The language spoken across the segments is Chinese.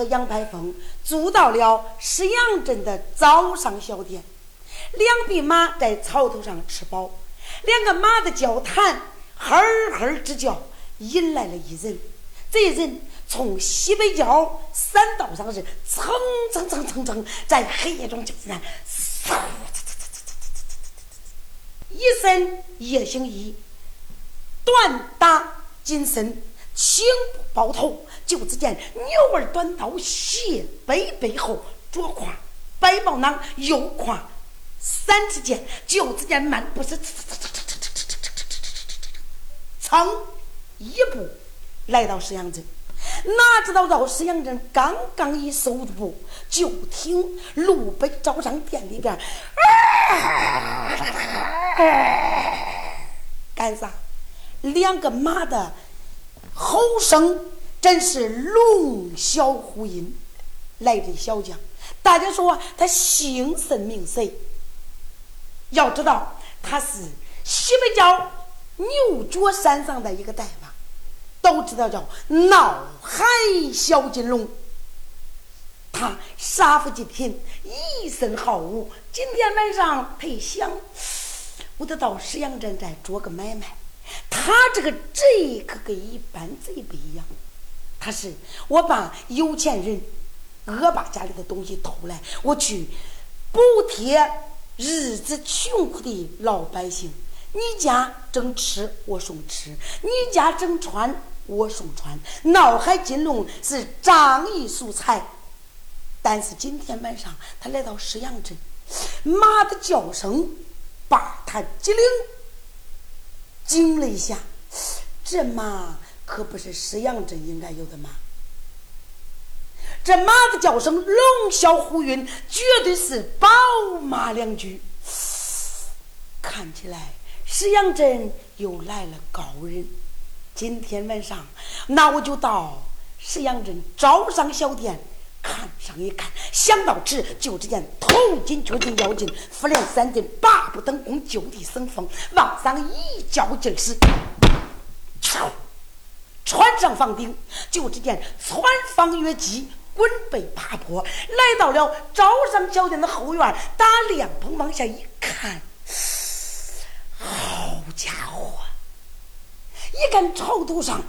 ：“和杨排风住到了石阳镇的早上小店，两匹马在草头上吃饱，两个马的交谈，呵呵直叫，引来了一人。这人从西北角山道上是蹭蹭蹭蹭蹭，在黑夜中就是嗖嗖嗖嗖嗖嗖嗖一身夜行衣，短打紧身，青布包头。就只见牛儿短刀斜背背后，左胯白宝囊，右胯三支箭，就只见慢步是蹭，一步来到石阳镇。哪知道到石阳镇刚刚一收步，就听路北招商店里边，干啥？两个马的吼声。真是龙啸虎吟。来的小将，大家说他姓甚名谁？要知道他是西北角牛角山上的一个大王。都知道叫闹海小金龙，他杀富济贫，一身好武。今天晚上他一想，我得到石阳镇再做个买卖。他这个贼可跟一般贼不一样，他是我把有钱人恶霸家里的东西偷来，我去补贴日子穷苦的老百姓。你家正吃，我送吃；你家正穿。我送穿，闹海金龙是仗义疏财，但是今天晚上他来到石阳镇，马的叫声把他机灵，惊了一下。这马可不是石羊镇应该有的吗，这马的叫声龙啸虎云，绝对是宝马良驹。看起来石阳镇又来了高人。今天晚上，那我就到石阳镇招商小店看上一看。想到此，就只见头巾脚巾腰巾，复连三阵，八步登空，就地生风，往上一较劲时，穿上房顶，就只见穿房越脊，滚背爬坡，来到了招商小店的后院，打凉棚往下一看，好家伙！一看朝头上，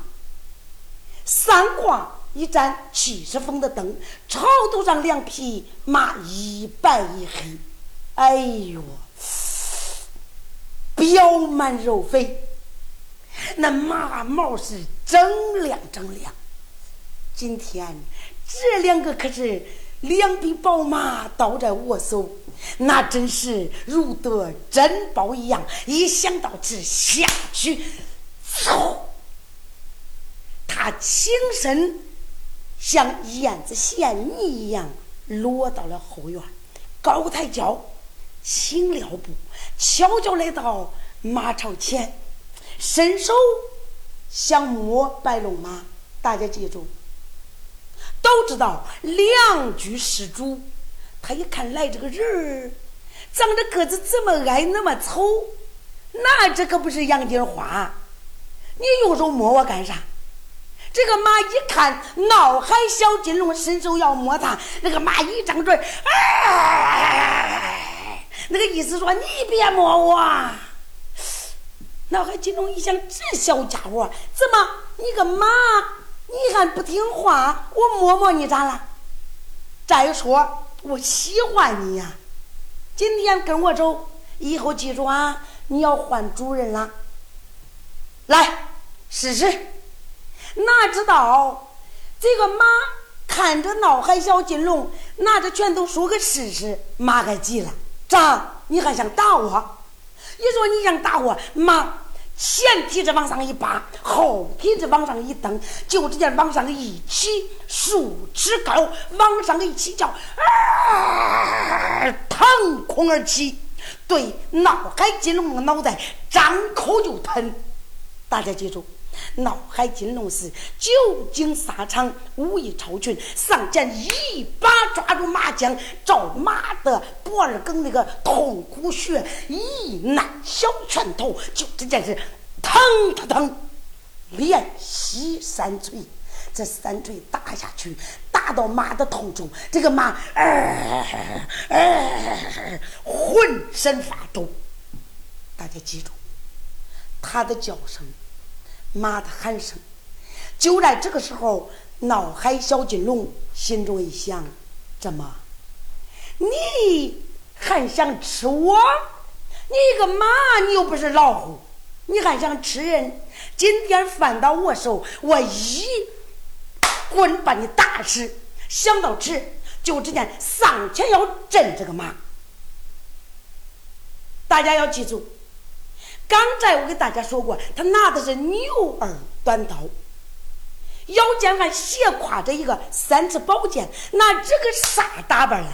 三挂一盏七十风的灯，朝头上两匹马一白一黑，哎呦，膘满肉肥，那马毛是铮亮铮亮。今天这两个可是两匹宝马倒在我手，那真是如得珍宝一样。一想到这下去。嗖！他轻身像燕子衔泥一样落到了后院，高抬脚，轻了步，悄悄来到马槽前，伸手想摸白龙马。大家记住，都知道两居施主。他一看来这个人儿，长得个子这么矮，那么丑，那这可不是杨金花。你用手摸我干啥？这个马一看闹海小金龙伸手要摸它，那个马一张嘴，哎，那个意思说你别摸我。闹海金龙一想，这小家伙怎么你个马你还不听话？我摸摸你咋了？再说我喜欢你呀，今天跟我走，以后记住啊，你要换主人了。来。试试，哪知道这个马看着闹海小金龙，拿着拳头说个试试，马该急了。咋？你还想打我？你说你想打我，马前蹄子往上一扒，后蹄子往上一蹬，就只见往上一起，数尺高，往上一起叫，啊！腾空而起，对闹海金龙的脑袋张口就喷。大家记住。闹海金龙是久经沙场，武艺超群。上前一把抓住马缰，照马的脖儿梗那个痛苦穴一拿小拳头，就只见是腾腾腾，连吸三锤。这三锤打下去，打到马的头中，这个马呃呃浑身发抖。大家记住，他的叫声，马的喊声。就在这个时候，脑海小金龙心中一想：怎么，你还想吃我？你个马，你又不是老虎，你还想吃人？今天犯到我手，我一棍把你打死。想到此，就只见上前要震这个马。大家要记住，刚才我给大家说过，他拿的是牛耳短刀，腰间还斜挎着一个三尺宝剑，那这个啥打扮啊？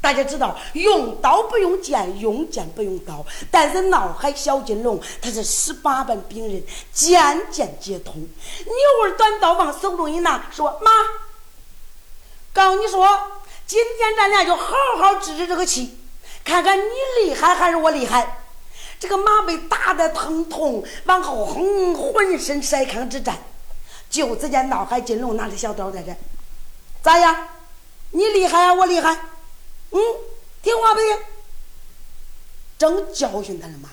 大家知道，用刀不用剑，用剑不用刀。但是闹海小金龙他是十八般兵刃，剑剑皆通。牛儿短刀往手中一拿，说：“妈，告诉你说，今天咱俩就好好治治这个气，看看你厉害还是我厉害。”这个马被打得疼痛，往后哼，浑身筛糠之战。就只见闹海金龙拿着小刀在这，咋样？你厉害啊，我厉害。嗯，听话不听？正教训他呢嘛。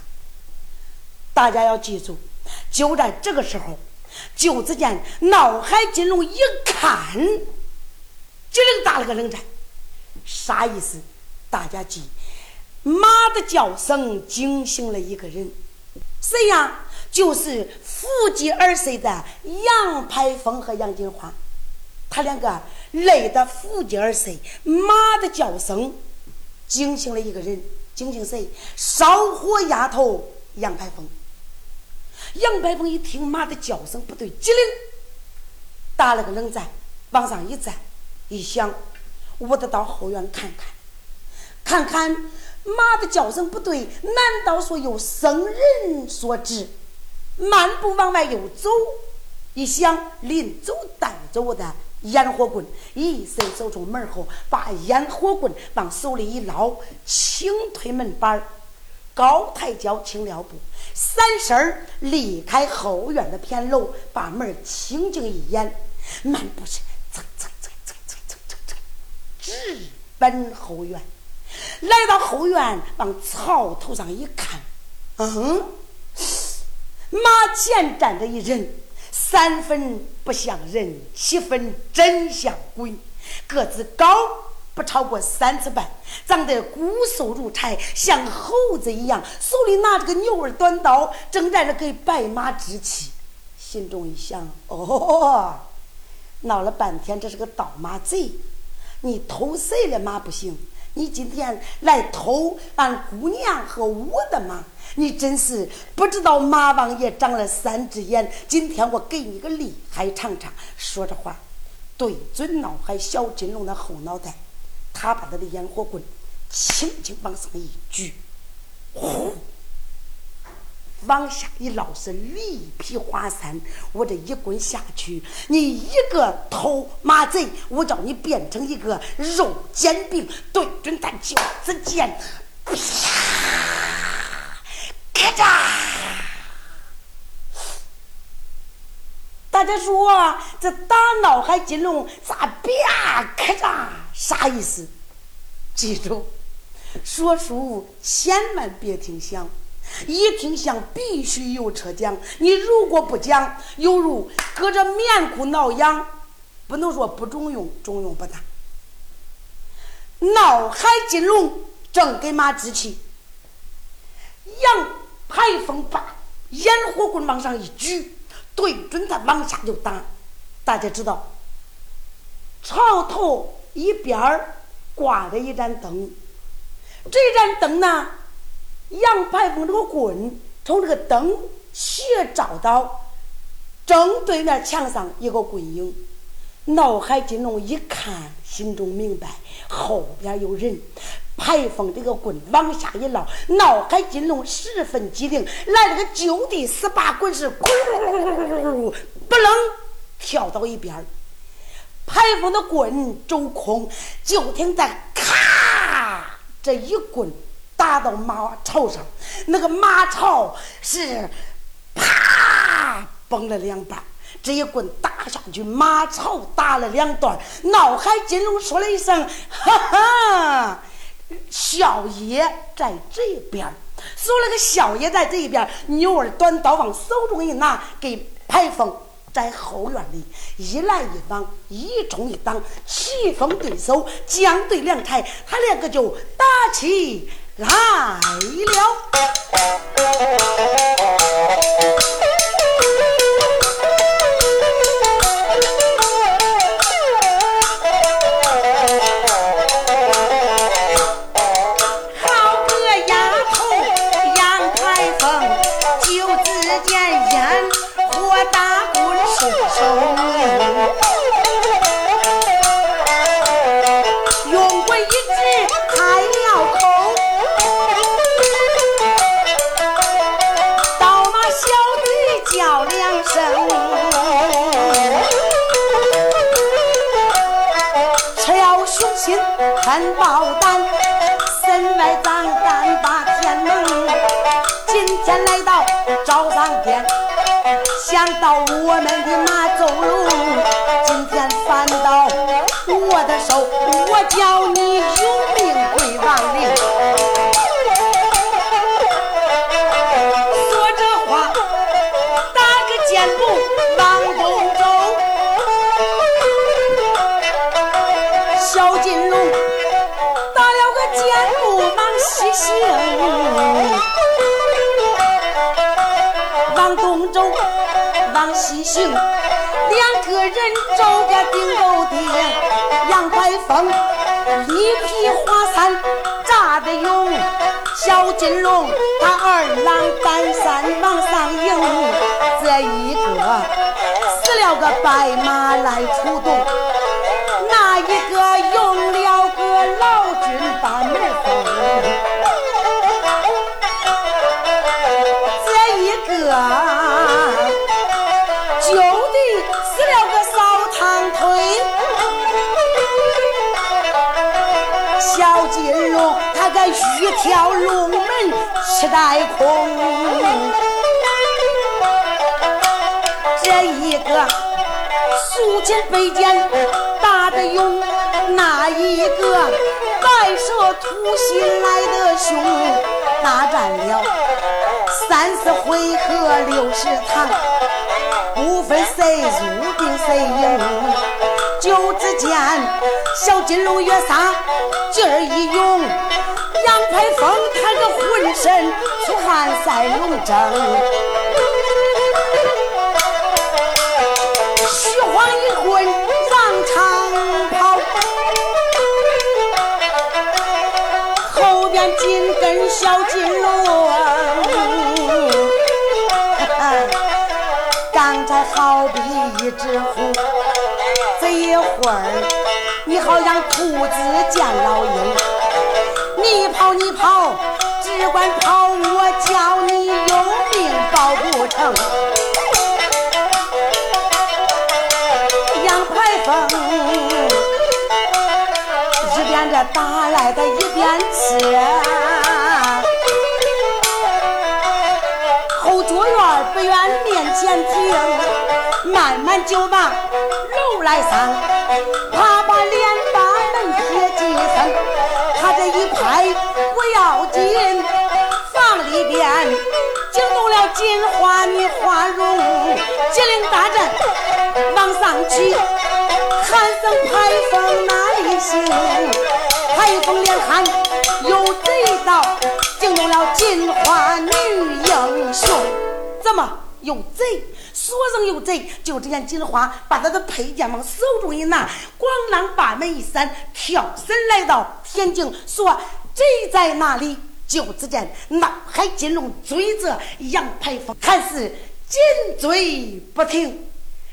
大家要记住，就在这个时候，就只见闹海金龙一看，就灵打了个冷战。啥意思？大家记，马的叫声惊醒了一个人。谁呀？就是伏击而睡的杨排风和杨金花。他两个累得伏击而睡，马的叫声惊醒了一个人，惊醒谁？烧火丫头杨排风。杨排风一听马的叫声不对，机灵，打了个冷战，往上一站，一想，我得到后院看看，看看马的叫声不对，难道说有生人所致？漫步往外又走，一想，临走带走的。烟火棍一伸手从门后，把烟火棍往手里一捞，轻推门板高抬脚轻撩布，闪身儿离开后院的偏楼，把门轻轻一掩，漫步是蹭蹭蹭蹭蹭蹭蹭蹭，直奔后院。来到后院，往草头上一看，嗯，马前站着一人。三分不像人，七分真像鬼。个子高不超过三尺半，长得骨瘦如柴，像猴子一样。手里拿着个牛儿短刀，正在那给白马支气。心中一想：哦，闹了半天，这是个盗马贼。你偷谁的马不行？你今天来偷俺姑娘和我的吗。你真是不知道马王爷长了三只眼。今天我给你个厉害尝尝。说着话，对准脑海小金龙的后脑袋，他把他的烟火棍轻轻往上一举，呼，往下一捞是绿皮花山。我这一棍下去，你一个偷马贼，我叫你变成一个肉煎饼。对准他脚趾尖，啪！咔嚓！大家说这打闹海金龙咋啪咔嚓？啥意思？记住，说书千万别听响，一听响必须有车讲。你如果不讲，犹如隔着棉裤挠痒，不能说不中用，中用不大。闹海金龙正给马支气，羊。排风把烟火棍往上一举，对准他往下就打。大家知道，朝头一边挂着一盏灯，这盏灯呢，杨排风这个棍从这个灯斜照到正对面墙上一个棍影。脑海金龙一看，心中明白后边有人。排风这个棍往下一捞，闹海金龙十分机灵，来了个就地十八滚是咕噜不楞跳到一边儿。排风的棍走空，就听在咔这一棍打到马槽上，那个马槽是啪崩了两半。这一棍打下去，马槽打了两段。脑海金龙说了一声：“哈哈，小爷在这边。”说了个小爷在这边，牛儿短刀往手中一拿，给排风在后院里一来一往，一冲一挡，棋逢对手，将对两台，他两个就打起来了。看报单，身外脏干把天弄。今天来到招商店，想到我们的马走龙，今天翻到我的手，我叫你有命归王陵。往东走，往西行，两个人走个顶沟顶。杨白风一匹花伞扎的勇，小金龙他二郎担山往上迎。这一个死了个白马来出动，那一个用了个老君把门封。一条龙门吃带空，这一个苏秦飞剑打得勇，那一个白蛇吐信来的凶，大战了。三十回合六十趟，不分谁入定谁赢。就只见小金龙越杀劲儿一涌，杨排风他个浑身出汗赛龙争。徐晃一棍往长跑，后边紧跟小金龙。刚才好比一只虎，会儿你好像兔子见老鹰，你跑你跑，只管跑，我叫你有命保不成。杨排风一边这打来的一边吃，后脚院不远面前停。慢慢就把楼来上，他把脸把门贴几层，他这一拍不要紧，房里边惊动了金花女花容，金陵大阵往上去，喊声排风哪里行？排风连喊有贼到，惊动了金花女英雄，怎么有贼？说声有贼，就这样金花把他的佩剑往手中一拿，咣啷把门一闪，跳身来到天井，说：“贼在哪里？”就只见脑海金龙追着杨排风，还是紧追不停。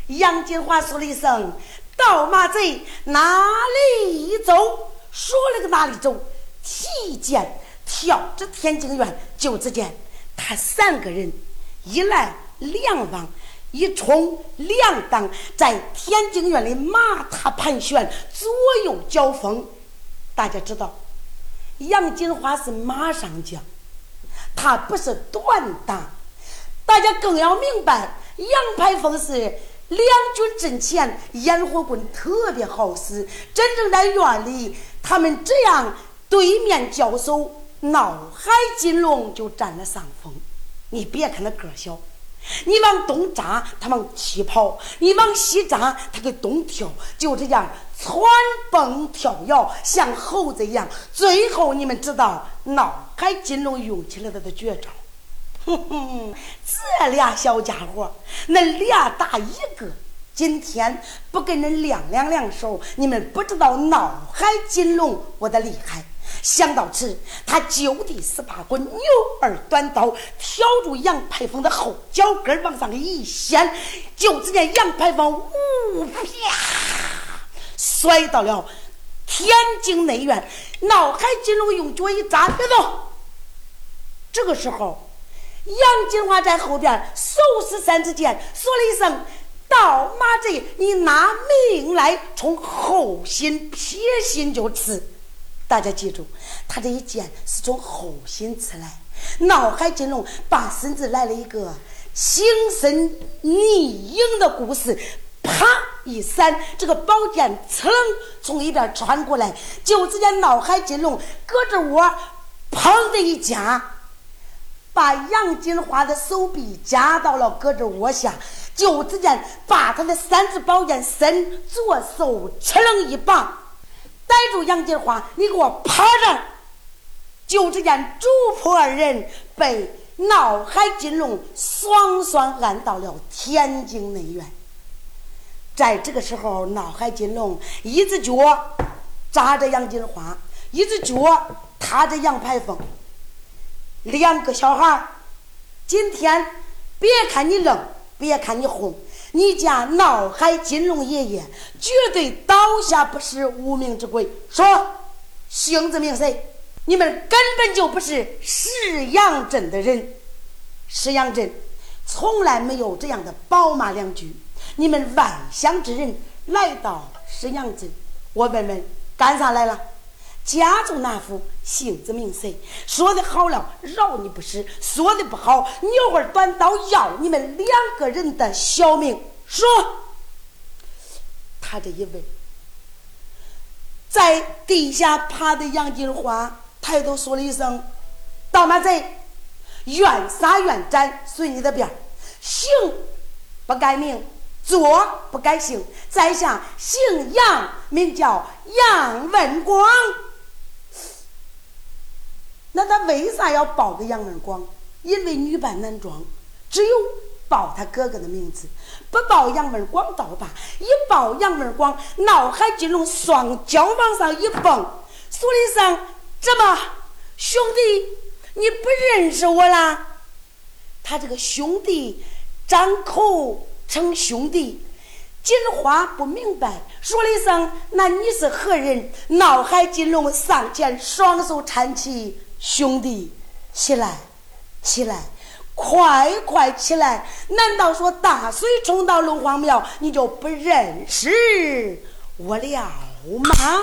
杨金花说了一声：“盗马贼哪里走？”说了个哪里走，提剑跳至天井院，就只见他三个人一来两往。一冲两挡，在天津院里马踏盘旋，左右交锋。大家知道，杨金花是马上将，他不是短打。大家更要明白，杨排风是两军阵前，烟火棍特别好使。真正在院里，他们这样对面交手，闹海金龙就占了上风。你别看他个小，你往东扎，他往西跑；你往西扎，他给东跳，就这样窜蹦跳跃，像猴子一样。最后，你们知道闹海金龙用起了他的绝招。哼哼，这俩小家伙，那俩打一个。今天不跟恁亮亮两手，你们不知道脑海金龙我的厉害。想到此，他就地十八滚，牛儿短刀，挑住杨排风的后脚跟往上一掀，就只见杨排风呜啪摔到了天津内院。脑海金龙用脚一扎，别动。这个时候。杨金花在后边手持三支箭，说了一声：“到马贼，你拿命来，从后心撇心就刺。”大家记住，他这一剑是从后心刺来。脑海金龙把身子来了一个情深逆影的故事，啪一闪，这个宝剑噌从一边穿过来，就只见脑海金龙胳肢窝砰的一夹。把杨金花的手臂夹到了胳肢窝下，就只见把他的三支宝剑伸左手吃楞一棒，逮住杨金花，你给我趴着！就只见主仆二人被闹海金龙双双按到了天津内院。在这个时候，闹海金龙一只脚扎着杨金花，一只脚踏着杨排风。两个小孩，今天别看你愣，别看你红，你家闹海金龙爷爷绝对倒下不是无名之鬼。说姓字名谁？你们根本就不是石阳镇的人。石阳镇从来没有这样的宝马良驹。你们外乡之人来到石阳镇，我问问干啥来了？家中那副姓字名谁？说的好了，饶你不死；说的不好，牛儿短刀要你们两个人的小命。说，他这一问，在地下趴的杨金花抬头说了一声：“盗马贼，愿杀愿斩，随你的便。行不改名，坐不改姓，在下姓杨，名叫杨文广。”那他为啥要报个杨文广？因为女扮男装，只有报他哥哥的名字，不报杨文广倒罢。一报杨文广，脑海金龙双脚往上一蹦，说了一声：“怎么，兄弟，你不认识我啦？”他这个兄弟张口称兄弟，金花不明白，说了一声：“那你是何人？”脑海金龙上前，双手搀起。兄弟，起来，起来，快快起来！难道说大水冲到龙皇庙，你就不认识我了吗？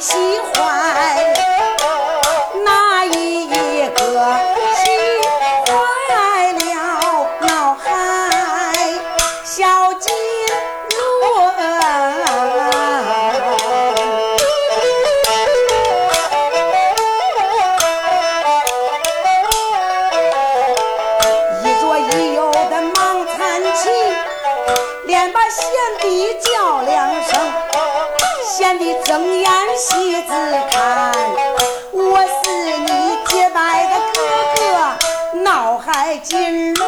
喜欢。先把贤弟叫两声，贤弟睁眼细子看，我是你结拜的哥哥，闹海金龙。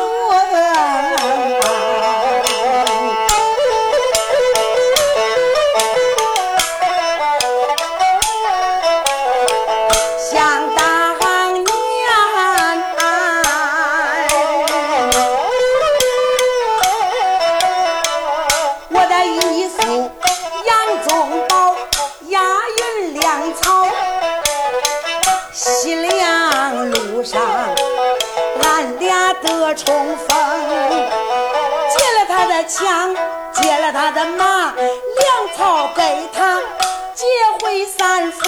回三封。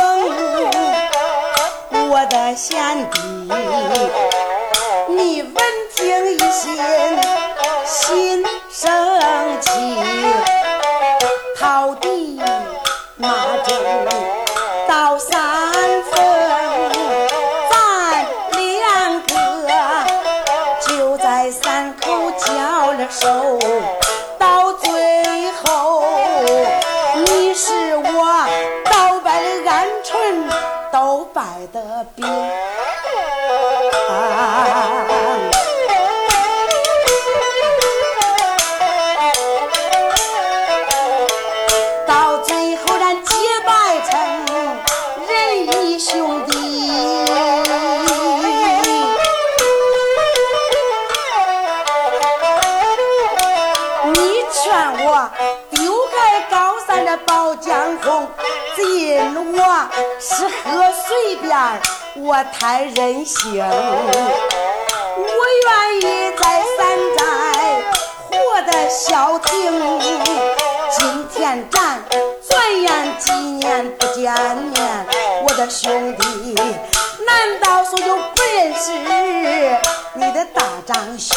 我的贤弟，你闻听一心，心生气，讨地爱的兵。到便儿，我太任性。我愿意在山寨活得消停。今天咱转眼几年不见面，我的兄弟，难道说就不认识你的大长兄？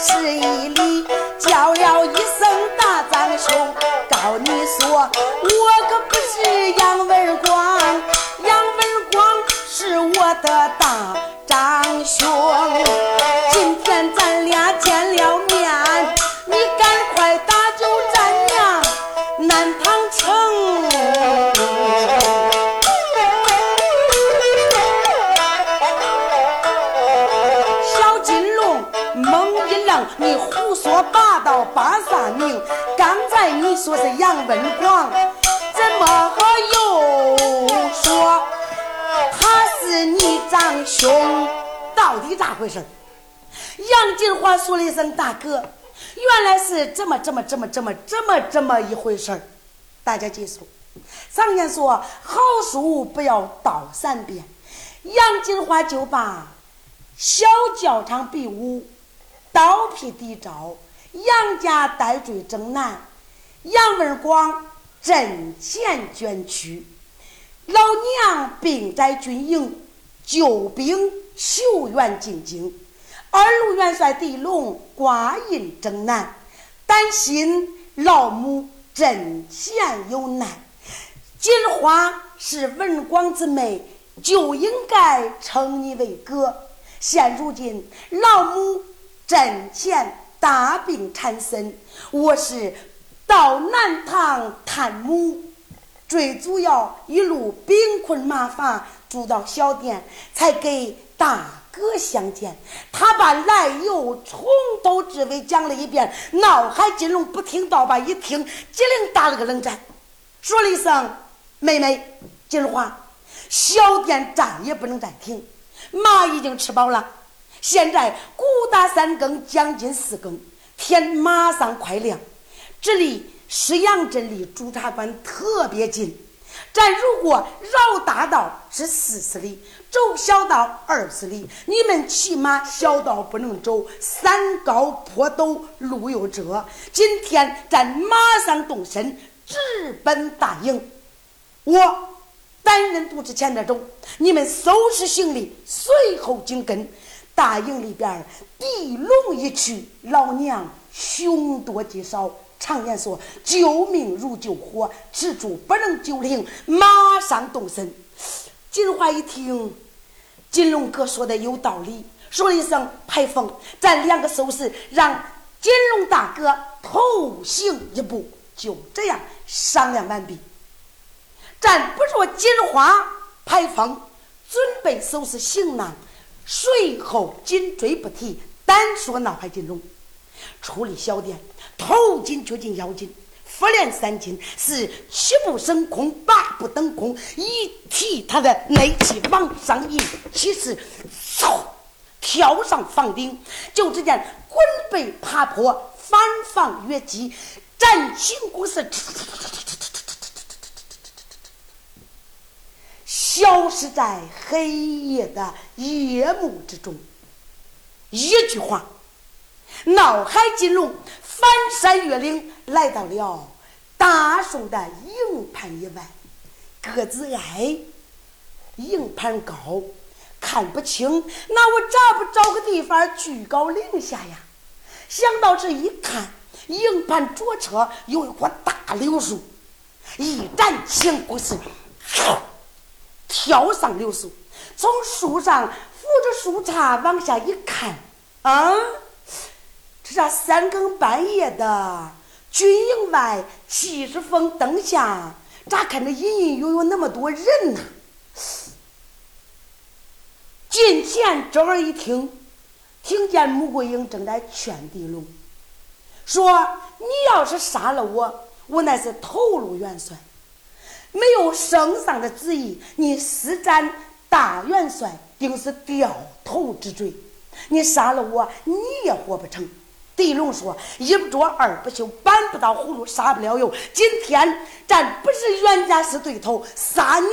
十一里，叫了一声大长兄，告你说我可不是杨文广，杨文广是我的大长兄。今天咱俩见了说八道，八啥名？刚才你说是杨文广，怎么又说他是你长兄？到底咋回事？杨金花说了一声：“大哥，原来是这么这么这么这么这么这么一回事。”大家记住，常言说好书不要倒三遍。杨金花就把小教场比武、刀劈地招、杨家带罪征南、杨文广阵前捐躯、老娘病在军营救兵求援进京。二路元帅狄龙挂印征南，担心老母阵前有难。金花是文广之妹，就应该称你为哥。现如今老母阵前大病缠身，我是到南唐探母，最主要一路兵困马乏，住到小店，才给大哥相见。他把来由从头至尾讲了一遍。闹海金龙不听倒把一听，机灵打了个冷战，说了一声：“妹妹，金花，小店站也不能暂停，马已经吃饱了。现在鼓打三更，将近四更，天马上快亮。这里是杨镇离驻茶馆特别近。”咱如果绕大道是四十里，走小道二十里，你们骑马小道不能走，山高坡陡路又窄。今天咱马上动身，直奔大营。我单人独自前着走，你们收拾行李，随后紧跟。大营里边，地龙一去，老娘凶多吉少。常言说：“救命如救火，此处不能久停，马上动身。”金花一听，金龙哥说的有道理，说了一声：“排风，咱两个收拾，让金龙大哥头行一步。”就这样商量完毕，咱不说金花排风，准备收拾行囊，随后紧追不提。单说脑海金龙，处理小店，头紧却紧腰紧，复连三金是七步升空，八步登空，一提他的内气往上一，其实嗖跳上房顶，就只见滚背爬坡，翻房越击，战秦国是消失在黑夜的夜幕之中。一句话，闹海金龙翻山越岭，来到了大宋的营盘以外。个子矮，营盘高，看不清。那我咋不找个地方居高临下呀？想到这一看，营盘左侧有一棵大柳树，一展前骨是，跳上柳树，从树上。扶着树杈往下一看，啊，这三更半夜的，军营外几十峰灯下，咋看着隐隐约约那么多人呢？近前这儿一听，听见穆桂英正在劝地龙，说：“你要是杀了我，我那是头颅元帅，没有圣上的旨意，你施展大元帅。”定是掉头之罪，你杀了我，你也活不成。地龙说：“一不做二不休，扳不到葫芦杀不了油。今天咱不是冤家是对头，杀你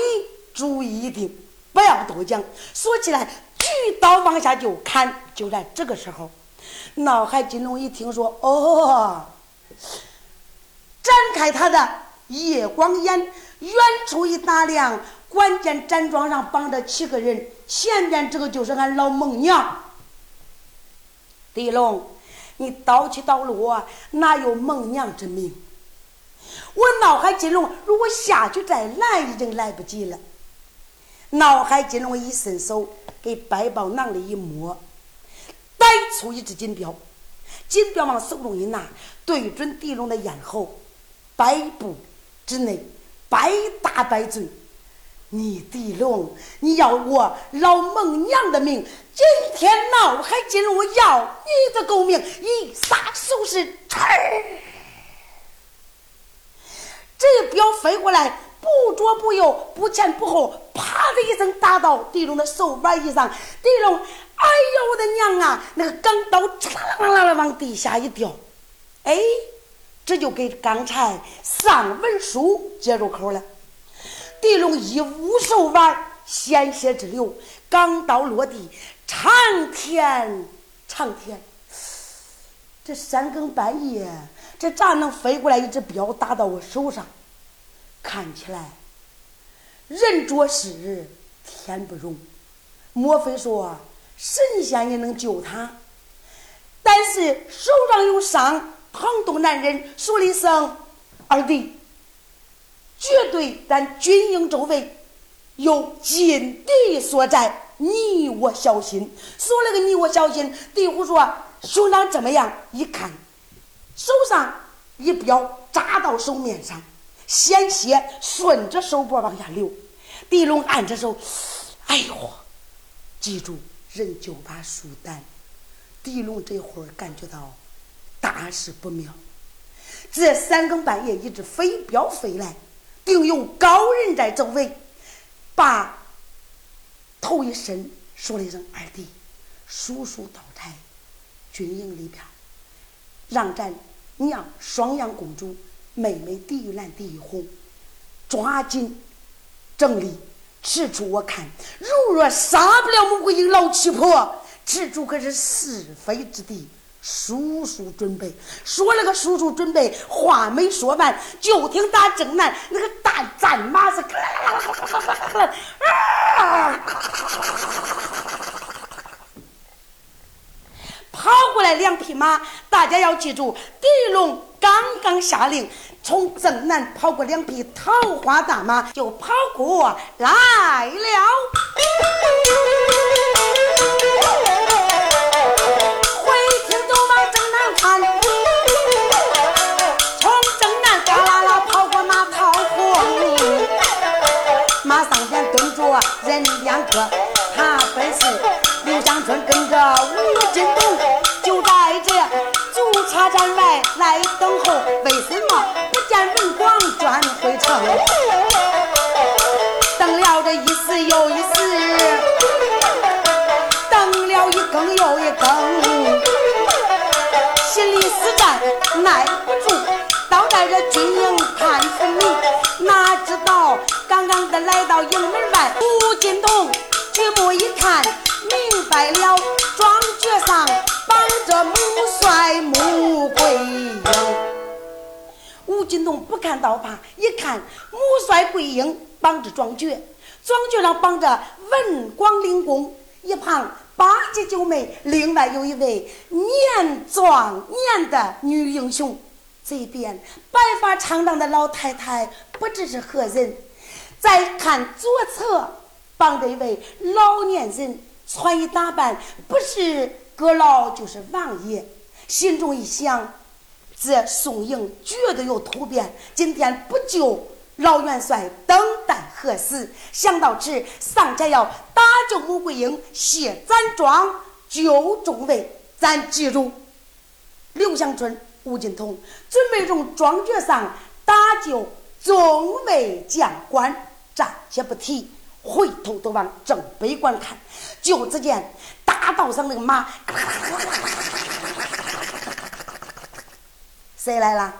主意一定，不要多讲。”说起来，举刀往下就砍。就在这个时候，脑海金龙一听说，哦，展开他的夜光眼，远处一打量。关键站桩上绑着七个人，前边这个就是俺老孟娘。地龙，你刀起刀落，哪有孟娘之命？我脑海金龙，如果下去再来，已经来不及了。脑海金龙一伸手，给百宝囊里一摸，逮出一只金镖，金镖往手中一拿，对准地龙的咽喉，百步之内，百打百准。你地龙，你要我老孟娘的命！今天闹海金我要你的狗命！一撒手是，这镖飞过来，不左不右，不前不后，啪的一声打到地龙的手腕以上。地龙，哎呦，我的娘啊！那个钢刀哧啦啦啦往地下一掉，哎，这就给刚才上文书接入口了。地龙一捂手腕，鲜血直流，钢刀落地，长天长天。这三更半夜，这咋能飞过来一只镖打到我手上？看起来人做事天不容。莫非说神仙也能救他？但是手上有伤，旁东男人说了一声：“二弟。”绝对，咱军营周围有禁敌所在，你我小心。说了个你我小心，地虎说：“兄长怎么样？”一看，手上一镖扎到手面上，鲜血顺着手脖往下流。地龙按着手，哎呦，记住，人就怕输胆。地龙这会儿感觉到大事不妙，这三更半夜，一只飞镖飞来。定有高人在周围，把头一伸，说了一声：“二弟，叔叔到台，军营里边，让咱娘双阳公主妹妹狄玉兰、狄玉红抓紧整理，此处我看，如若杀不了穆桂英老七婆，此处可是是非之地。”叔叔准备说了个叔叔准备，话没说完，就听打正南那个大战马是，跑过来两匹马，大家要记住，狄龙刚刚下令，从正南跑过两匹桃花大马，就跑过来了。两个，他本是刘香春跟着吴金东，就在这驻茶站外来等候。为什么不见文广转回城？等了这一时又一时，等了一更又一更，心里实在耐不住，倒在这军营看分明。哪知道刚刚的来到营吴金童不看刀法，一看穆帅桂英绑着庄爵，庄爵上绑着文广领公，一旁八姐九妹，另外有一位年壮年的女英雄。这边白发苍苍的老太太不知是何人，再看左侧绑着一位老年人，穿衣打扮不是阁老就是王爷。心中一想，这宋营绝对有突变，今天不救老元帅，等待何时？想到此，上前要打救穆桂英，卸咱装，救众位。咱记住，刘香春。吴金童准备从庄脚上打救众位将官，暂且不提，回头都往正北观看。就只见大道上那个马，谁来了？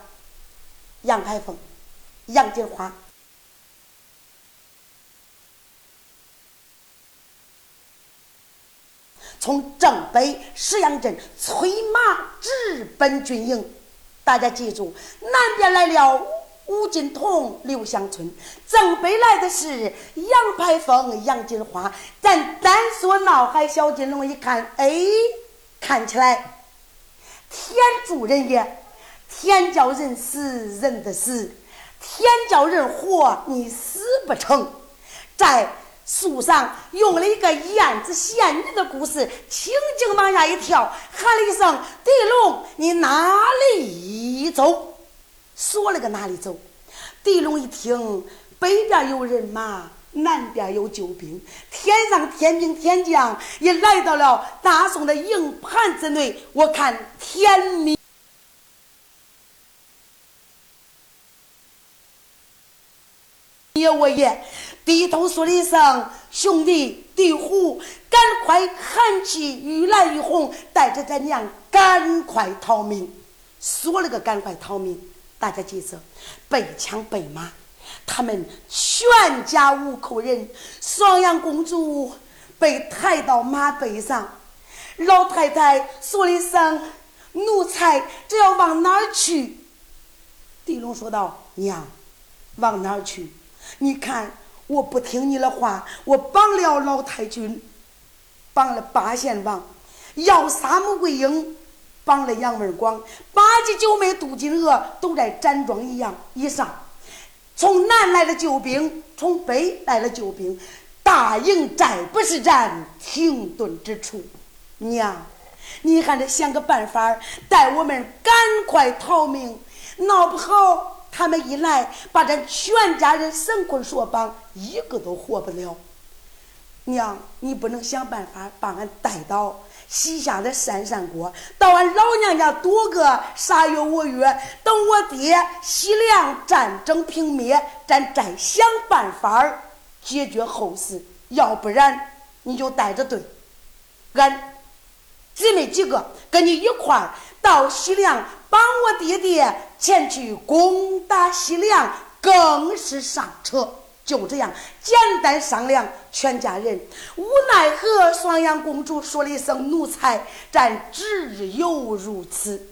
杨排风、杨金花。从正北石阳镇催马直奔军营，大家记住，南边来了吴金童、刘香春，正北来的是杨排风、杨金花。咱单说闹海小金龙，一看，哎，看起来天助人也，天叫人死，人的死；天叫人活，你死不成。在。树上用了一个燕子衔泥的故事，轻轻往下一跳，喊了一声：“地龙，你哪里走？”说了个哪里走？地龙一听，北边有人马，南边有救兵，天上天兵天将也来到了大宋的营盘之内。我看天明，也我也。低头说了一声：“兄弟，地虎，赶快喊起玉兰玉红，带着咱娘赶快逃命。”说了个“赶快逃命”，大家记着，背枪背马，他们全家五口人，双阳公主被抬到马背上。老太太说了一声：“奴才这要往哪儿去？”地龙说道：“娘，往哪儿去？你看。”我不听你的话，我绑了老太君，绑了八贤王，要杀穆桂英，绑了杨文广，八级九妹杜金娥都在展庄一样以上。从南来的救兵，从北来的救兵，大营寨不是咱停顿之处。娘，你还得想个办法，带我们赶快逃命，闹不好。他们一来，把咱全家人绳捆索绑，一个都活不了。娘，你不能想办法把俺带到西夏的山山国，到俺老娘家躲个仨月五月，等我爹西凉战争平灭，咱再想办法解决后事。要不然，你就带着队，俺姊妹几个跟你一块儿到西凉。帮我爹爹前去攻打西凉，更是上车。就这样简单商量，全家人无奈何。双阳公主说了一声：“奴才，咱只有如此。”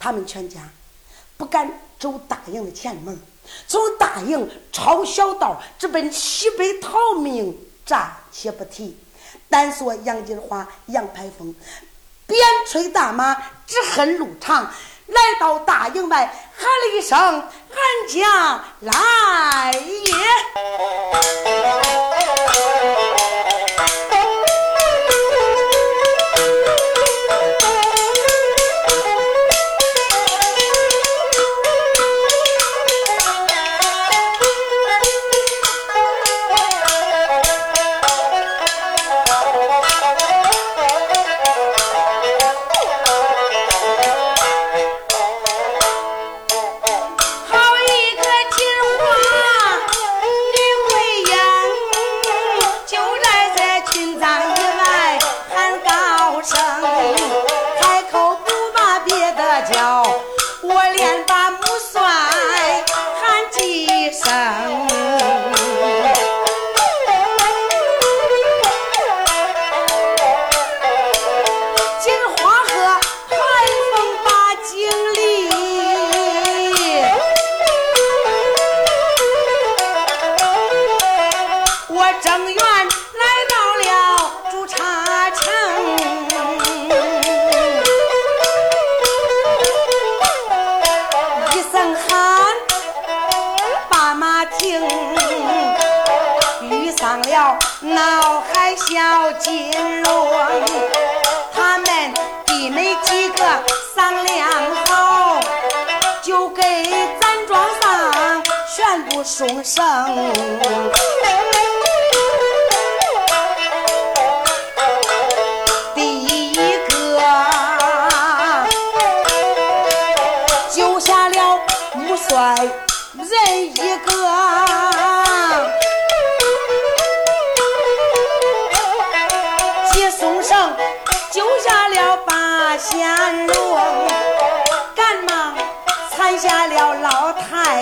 他们全家不敢走大营的前门，从大营抄小道直奔西北逃命。暂且不提，单说杨金花、杨排风，鞭催大马，只恨路长。来到大营外，喊了一声：“俺家来也！”脑海小金龙，他们弟妹几个商量好，就给咱庄上宣布送生。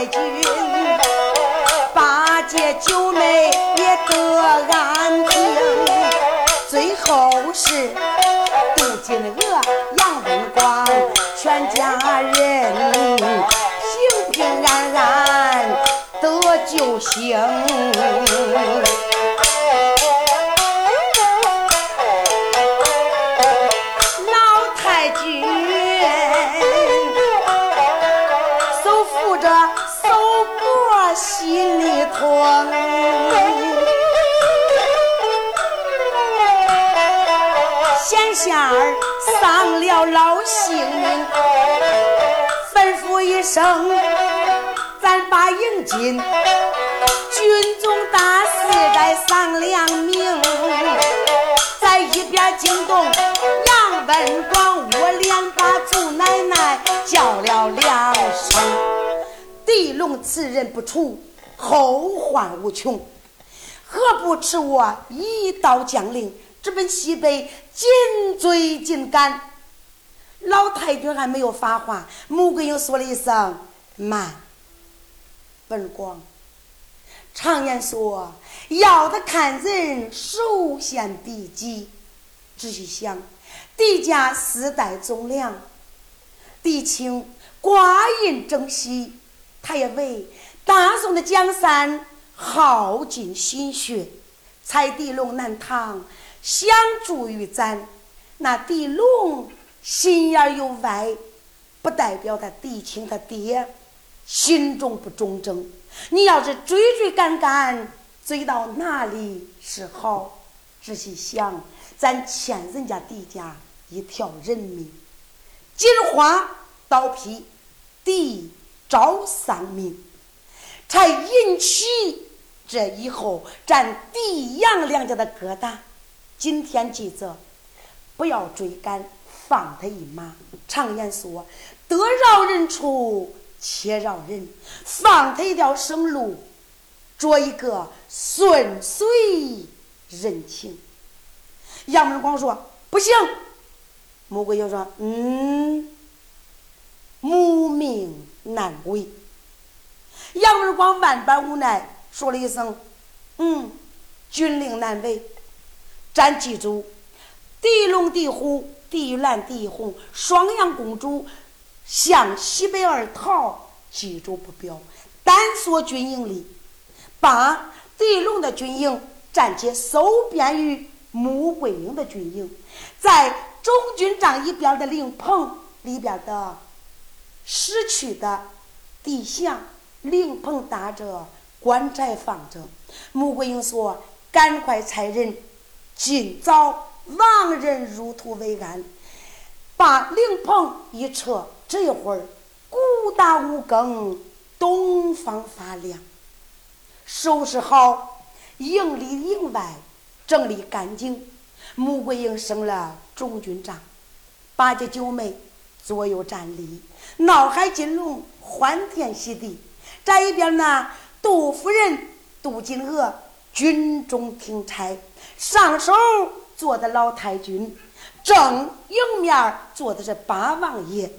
太君，八戒九妹也得安平，最后是杜金娥、杨文广全家人。平安安得救星，里痛。贤儿丧了老性命，吩咐一声。咱把迎进军中大事在商量明，在一边惊动杨文广，我连把祖奶奶叫了两声。地龙此人不除，后患无穷，何不持我一刀将令，直奔西北，紧追紧赶？老太君还没有发话，穆桂英说了一声：“慢。”文广，常言说，要他看人，首先第己。仔细想，帝家世代忠良，帝亲挂印征西，他也为大宋的江山耗尽心血，才地龙南唐，相助于咱。那地龙心眼又歪，不代表他帝亲他爹。心中不忠贞，你要是追追赶赶，追到哪里是好？仔细想，咱欠人家地家一条人命，金花刀劈，地招丧命，才引起这以后咱地杨两家的疙瘩。今天记着，不要追赶，放他一马。常言说，得饶人处。且饶人放他一条生路，做一个顺遂人情。杨文广说：“不行。”穆桂英说：“嗯，母命难违。”杨文广万般无奈，说了一声：“嗯，军令难违。咱记住，地龙、地虎、地蓝、地红，双阳公主。”向西北而逃，记住不表。单说军营里，把狄龙的军营暂且收编于穆桂英的军营，在中军帐一边的灵棚里边的失去的地下灵棚搭着棺材放着。穆桂英说：“赶快差人，尽早亡人入土为安，把灵棚一撤。”这会儿，鼓打五更，东方发亮。收拾好营里营外，整理干净。穆桂英升了中军帐，八戒九妹左右站立，闹海金龙欢天喜地。这一边呢，杜夫人、杜金娥军中听差，上手坐的老太君，正迎面坐的是八王爷。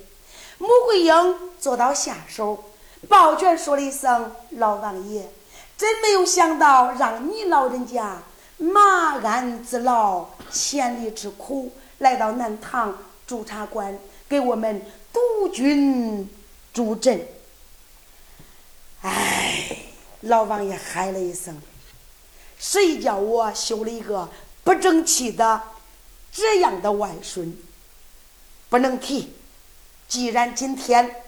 穆桂英坐到下手，抱拳说了一声：“老王爷，真没有想到让你老人家马鞍之劳，千里之苦，来到南唐驻茶馆，给我们督军助阵。”哎，老王爷喊了一声：“谁叫我修了一个不争气的这样的外孙？不能提。既然今天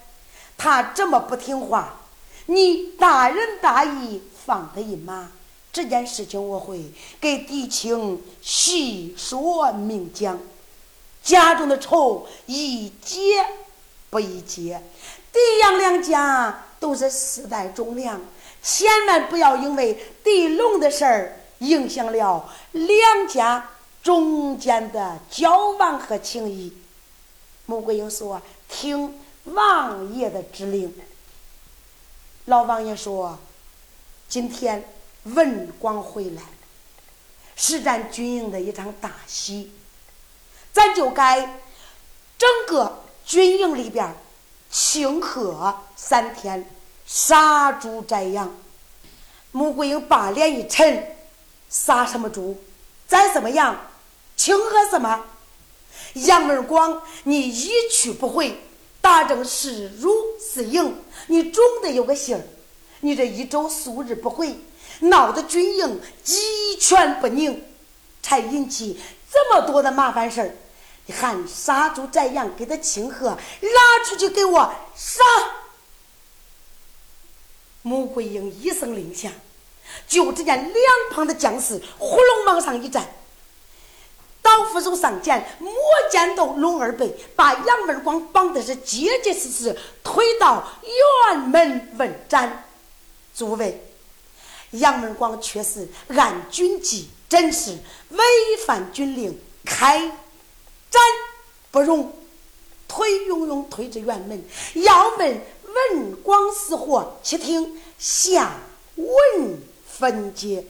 他这么不听话，你大仁大义放他一马。这件事情我会给狄青细说明讲，家中的仇一解不一解。狄杨两家都是世代忠良，千万不要因为狄龙的事儿影响了两家中间的交往和情谊。穆桂英说。听王爷的指令，老王爷说：“今天文广回来，是咱军营的一场大喜，咱就该整个军营里边庆贺三天，杀猪宰羊。”穆桂英把脸一沉：“杀什么猪？宰什么羊？庆贺什么？”杨文广，你一去不回，打正是辱是赢，你总得有个信儿。你这一周数日不回，闹得军营鸡犬不宁，才引起这么多的麻烦事儿。你喊杀猪宰羊给他庆贺，拉出去给我杀！穆桂英一声令下，就只见两旁的将士呼隆往上一站。刀斧手上前，摸尖刀龙二背，把杨文广绑的是结结实实，推到辕门问斩。诸位，杨文广却是按军纪，真是违反军令，开斩不容，推拥拥推至辕门，要问文广死活，且听下文分解。